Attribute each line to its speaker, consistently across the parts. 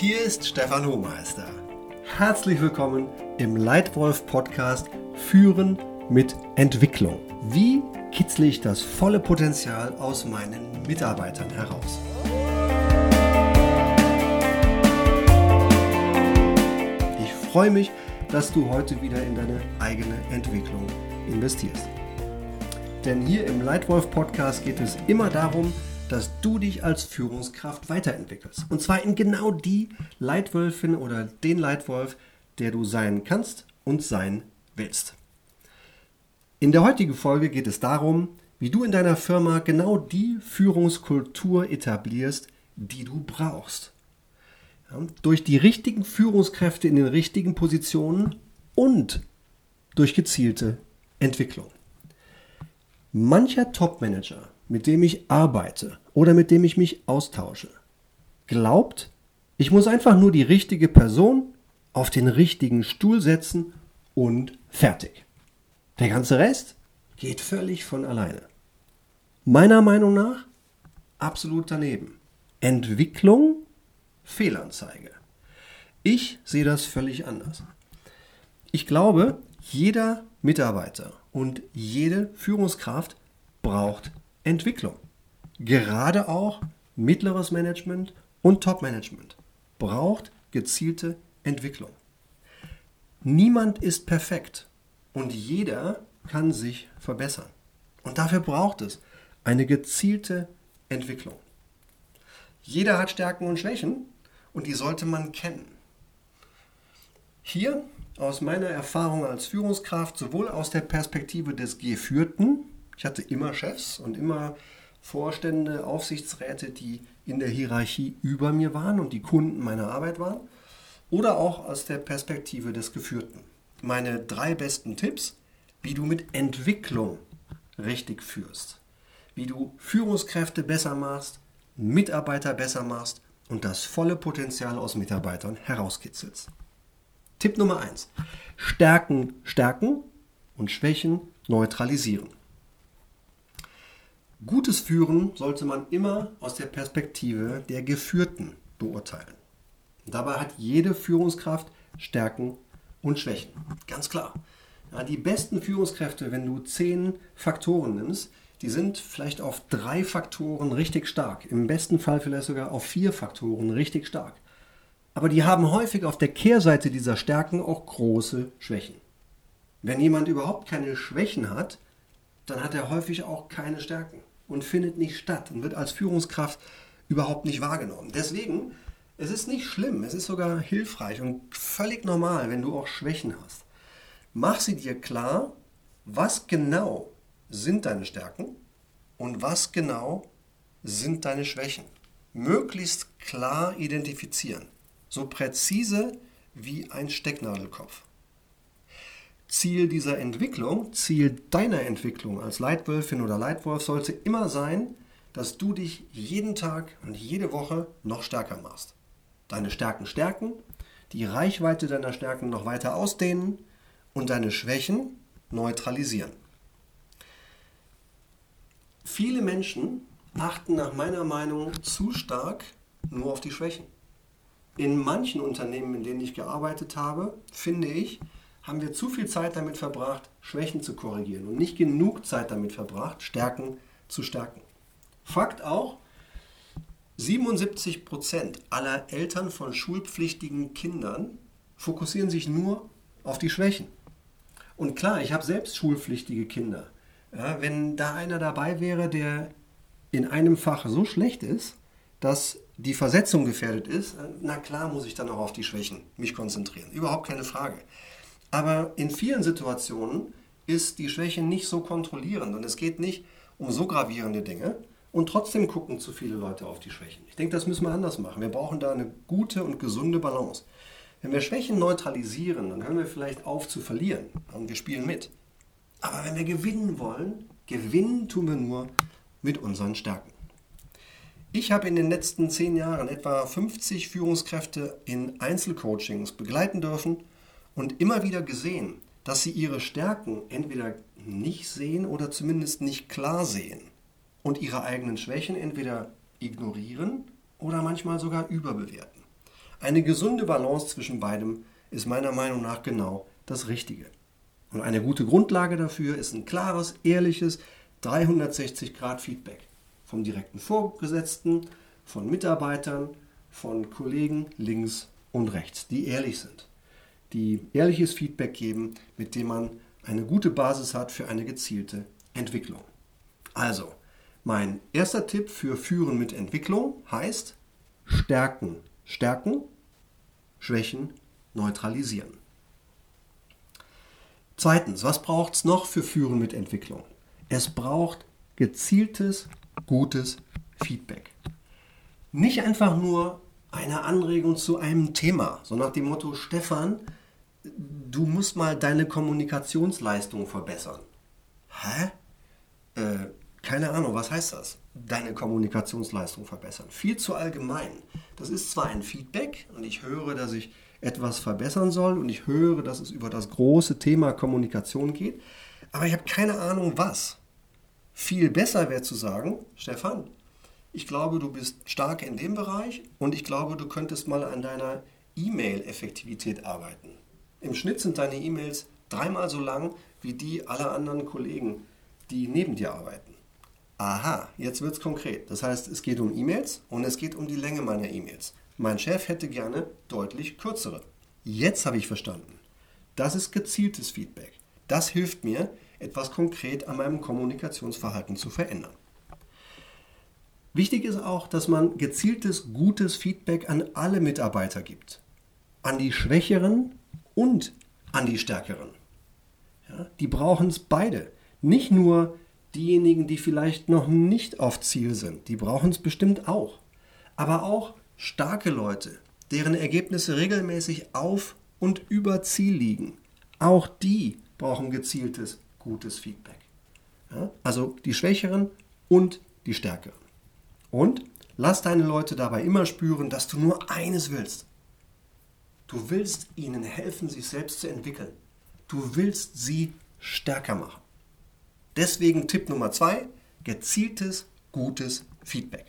Speaker 1: Hier ist Stefan Hohmeister. Herzlich willkommen im Leitwolf Podcast Führen mit Entwicklung. Wie kitzle ich das volle Potenzial aus meinen Mitarbeitern heraus? Ich freue mich, dass du heute wieder in deine eigene Entwicklung investierst. Denn hier im Leitwolf Podcast geht es immer darum, dass du dich als Führungskraft weiterentwickelst. Und zwar in genau die Leitwölfin oder den Leitwolf, der du sein kannst und sein willst. In der heutigen Folge geht es darum, wie du in deiner Firma genau die Führungskultur etablierst, die du brauchst. Ja, durch die richtigen Führungskräfte in den richtigen Positionen und durch gezielte Entwicklung. Mancher Topmanager mit dem ich arbeite oder mit dem ich mich austausche, glaubt, ich muss einfach nur die richtige Person auf den richtigen Stuhl setzen und fertig. Der ganze Rest geht völlig von alleine. Meiner Meinung nach absolut daneben. Entwicklung, Fehlanzeige. Ich sehe das völlig anders. Ich glaube, jeder Mitarbeiter und jede Führungskraft braucht Entwicklung. Gerade auch mittleres Management und Top-Management braucht gezielte Entwicklung. Niemand ist perfekt und jeder kann sich verbessern. Und dafür braucht es eine gezielte Entwicklung. Jeder hat Stärken und Schwächen und die sollte man kennen. Hier aus meiner Erfahrung als Führungskraft, sowohl aus der Perspektive des Geführten ich hatte immer Chefs und immer Vorstände, Aufsichtsräte, die in der Hierarchie über mir waren und die Kunden meiner Arbeit waren. Oder auch aus der Perspektive des Geführten. Meine drei besten Tipps, wie du mit Entwicklung richtig führst. Wie du Führungskräfte besser machst, Mitarbeiter besser machst und das volle Potenzial aus Mitarbeitern herauskitzelst. Tipp Nummer eins: Stärken stärken und Schwächen neutralisieren. Gutes Führen sollte man immer aus der Perspektive der Geführten beurteilen. Dabei hat jede Führungskraft Stärken und Schwächen. Ganz klar. Ja, die besten Führungskräfte, wenn du zehn Faktoren nimmst, die sind vielleicht auf drei Faktoren richtig stark. Im besten Fall vielleicht sogar auf vier Faktoren richtig stark. Aber die haben häufig auf der Kehrseite dieser Stärken auch große Schwächen. Wenn jemand überhaupt keine Schwächen hat, dann hat er häufig auch keine Stärken und findet nicht statt und wird als Führungskraft überhaupt nicht wahrgenommen. Deswegen, es ist nicht schlimm, es ist sogar hilfreich und völlig normal, wenn du auch Schwächen hast. Mach sie dir klar, was genau sind deine Stärken und was genau sind deine Schwächen. Möglichst klar identifizieren, so präzise wie ein Stecknadelkopf. Ziel dieser Entwicklung, Ziel deiner Entwicklung als Leitwölfin oder Leitwolf sollte immer sein, dass du dich jeden Tag und jede Woche noch stärker machst. Deine Stärken stärken, die Reichweite deiner Stärken noch weiter ausdehnen und deine Schwächen neutralisieren. Viele Menschen achten nach meiner Meinung zu stark nur auf die Schwächen. In manchen Unternehmen, in denen ich gearbeitet habe, finde ich, haben wir zu viel Zeit damit verbracht, Schwächen zu korrigieren und nicht genug Zeit damit verbracht, Stärken zu stärken. Fakt auch, 77 Prozent aller Eltern von schulpflichtigen Kindern fokussieren sich nur auf die Schwächen. Und klar, ich habe selbst schulpflichtige Kinder. Ja, wenn da einer dabei wäre, der in einem Fach so schlecht ist, dass die Versetzung gefährdet ist, na klar muss ich dann auch auf die Schwächen mich konzentrieren. Überhaupt keine Frage. Aber in vielen Situationen ist die Schwäche nicht so kontrollierend und es geht nicht um so gravierende Dinge und trotzdem gucken zu viele Leute auf die Schwächen. Ich denke, das müssen wir anders machen. Wir brauchen da eine gute und gesunde Balance. Wenn wir Schwächen neutralisieren, dann hören wir vielleicht auf zu verlieren und wir spielen mit. Aber wenn wir gewinnen wollen, gewinnen tun wir nur mit unseren Stärken. Ich habe in den letzten zehn Jahren etwa 50 Führungskräfte in Einzelcoachings begleiten dürfen und immer wieder gesehen, dass sie ihre Stärken entweder nicht sehen oder zumindest nicht klar sehen und ihre eigenen Schwächen entweder ignorieren oder manchmal sogar überbewerten. Eine gesunde Balance zwischen beidem ist meiner Meinung nach genau das Richtige. Und eine gute Grundlage dafür ist ein klares, ehrliches 360-Grad-Feedback vom direkten Vorgesetzten, von Mitarbeitern, von Kollegen links und rechts, die ehrlich sind, die ehrliches Feedback geben, mit dem man eine gute Basis hat für eine gezielte Entwicklung. Also, mein erster Tipp für Führen mit Entwicklung heißt Stärken, Stärken, Schwächen, neutralisieren. Zweitens, was braucht es noch für Führen mit Entwicklung? Es braucht gezieltes, gutes Feedback. Nicht einfach nur eine Anregung zu einem Thema, so nach dem Motto, Stefan, du musst mal deine Kommunikationsleistung verbessern. Hä? Äh, keine Ahnung, was heißt das? Deine Kommunikationsleistung verbessern. Viel zu allgemein. Das ist zwar ein Feedback und ich höre, dass ich etwas verbessern soll und ich höre, dass es über das große Thema Kommunikation geht, aber ich habe keine Ahnung, was. Viel besser wäre zu sagen, Stefan, ich glaube, du bist stark in dem Bereich und ich glaube, du könntest mal an deiner E-Mail-Effektivität arbeiten. Im Schnitt sind deine E-Mails dreimal so lang wie die aller anderen Kollegen, die neben dir arbeiten. Aha, jetzt wird es konkret. Das heißt, es geht um E-Mails und es geht um die Länge meiner E-Mails. Mein Chef hätte gerne deutlich kürzere. Jetzt habe ich verstanden. Das ist gezieltes Feedback. Das hilft mir, etwas konkret an meinem Kommunikationsverhalten zu verändern. Wichtig ist auch, dass man gezieltes, gutes Feedback an alle Mitarbeiter gibt. An die Schwächeren und an die Stärkeren. Ja, die brauchen es beide. Nicht nur diejenigen, die vielleicht noch nicht auf Ziel sind. Die brauchen es bestimmt auch. Aber auch starke Leute, deren Ergebnisse regelmäßig auf und über Ziel liegen. Auch die brauchen gezieltes, gutes Feedback. Ja, also die Schwächeren und die Stärkeren. Und lass deine Leute dabei immer spüren, dass du nur eines willst. Du willst ihnen helfen, sich selbst zu entwickeln. Du willst sie stärker machen. Deswegen Tipp Nummer zwei, gezieltes, gutes Feedback.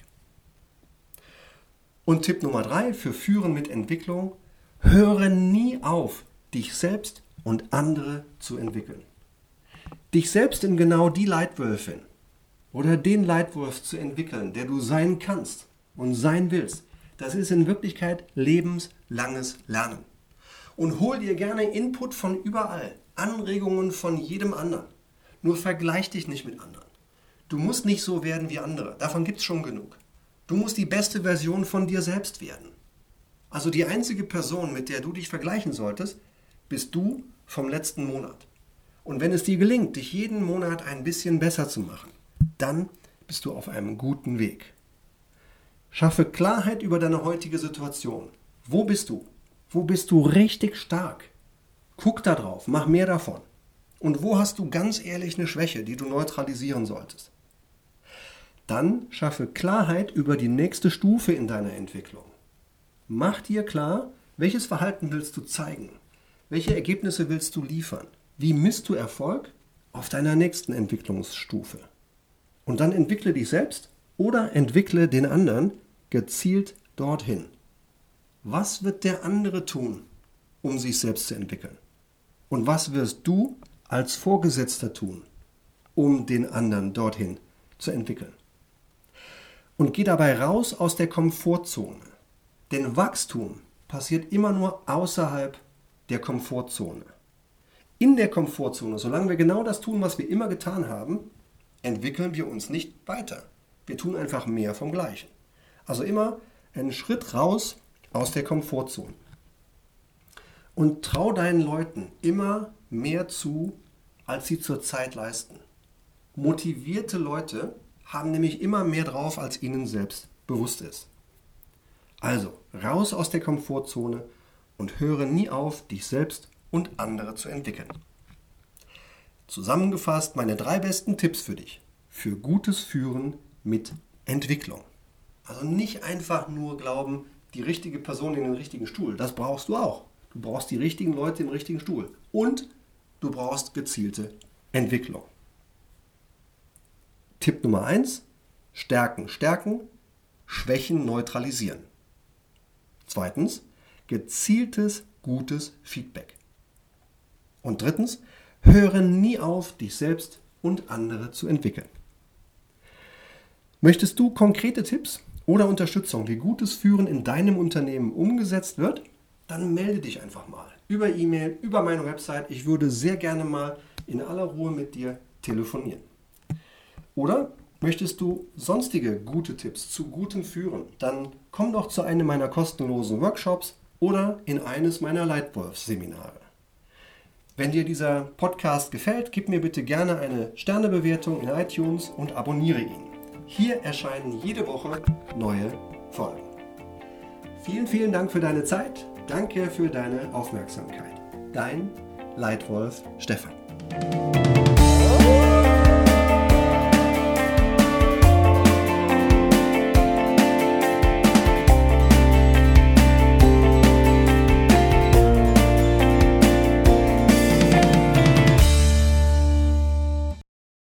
Speaker 1: Und Tipp Nummer drei für Führen mit Entwicklung, höre nie auf, dich selbst und andere zu entwickeln. Dich selbst in genau die Leitwölfin oder den Leitwolf zu entwickeln, der du sein kannst und sein willst, das ist in Wirklichkeit lebenslanges Lernen. Und hol dir gerne Input von überall, Anregungen von jedem anderen. Nur vergleich dich nicht mit anderen. Du musst nicht so werden wie andere, davon gibt es schon genug. Du musst die beste Version von dir selbst werden. Also die einzige Person, mit der du dich vergleichen solltest, bist du vom letzten Monat. Und wenn es dir gelingt, dich jeden Monat ein bisschen besser zu machen, dann bist du auf einem guten Weg. Schaffe Klarheit über deine heutige Situation. Wo bist du? Wo bist du richtig stark? Guck da drauf, mach mehr davon. Und wo hast du ganz ehrlich eine Schwäche, die du neutralisieren solltest? Dann schaffe Klarheit über die nächste Stufe in deiner Entwicklung. Mach dir klar, welches Verhalten willst du zeigen? Welche Ergebnisse willst du liefern? Wie misst du Erfolg auf deiner nächsten Entwicklungsstufe? Und dann entwickle dich selbst oder entwickle den anderen gezielt dorthin. Was wird der andere tun, um sich selbst zu entwickeln? Und was wirst du als Vorgesetzter tun, um den anderen dorthin zu entwickeln? Und geh dabei raus aus der Komfortzone. Denn Wachstum passiert immer nur außerhalb der Komfortzone. In der Komfortzone, solange wir genau das tun, was wir immer getan haben, entwickeln wir uns nicht weiter. Wir tun einfach mehr vom Gleichen. Also immer einen Schritt raus aus der Komfortzone. Und trau deinen Leuten immer mehr zu, als sie zurzeit leisten. Motivierte Leute haben nämlich immer mehr drauf, als ihnen selbst bewusst ist. Also, raus aus der Komfortzone und höre nie auf, dich selbst und andere zu entwickeln. Zusammengefasst meine drei besten Tipps für dich für gutes Führen mit Entwicklung. Also nicht einfach nur glauben, die richtige Person in den richtigen Stuhl. Das brauchst du auch. Du brauchst die richtigen Leute im richtigen Stuhl. Und du brauchst gezielte Entwicklung. Tipp Nummer 1. Stärken stärken, Schwächen neutralisieren. Zweitens. gezieltes, gutes Feedback. Und drittens, höre nie auf, dich selbst und andere zu entwickeln. Möchtest du konkrete Tipps oder Unterstützung, wie gutes Führen in deinem Unternehmen umgesetzt wird? Dann melde dich einfach mal über E-Mail, über meine Website. Ich würde sehr gerne mal in aller Ruhe mit dir telefonieren. Oder möchtest du sonstige gute Tipps zu gutem Führen? Dann komm doch zu einem meiner kostenlosen Workshops oder in eines meiner Leitwolf-Seminare. Wenn dir dieser Podcast gefällt, gib mir bitte gerne eine Sternebewertung in iTunes und abonniere ihn. Hier erscheinen jede Woche neue Folgen. Vielen, vielen Dank für deine Zeit. Danke für deine Aufmerksamkeit. Dein Leitwolf Stefan.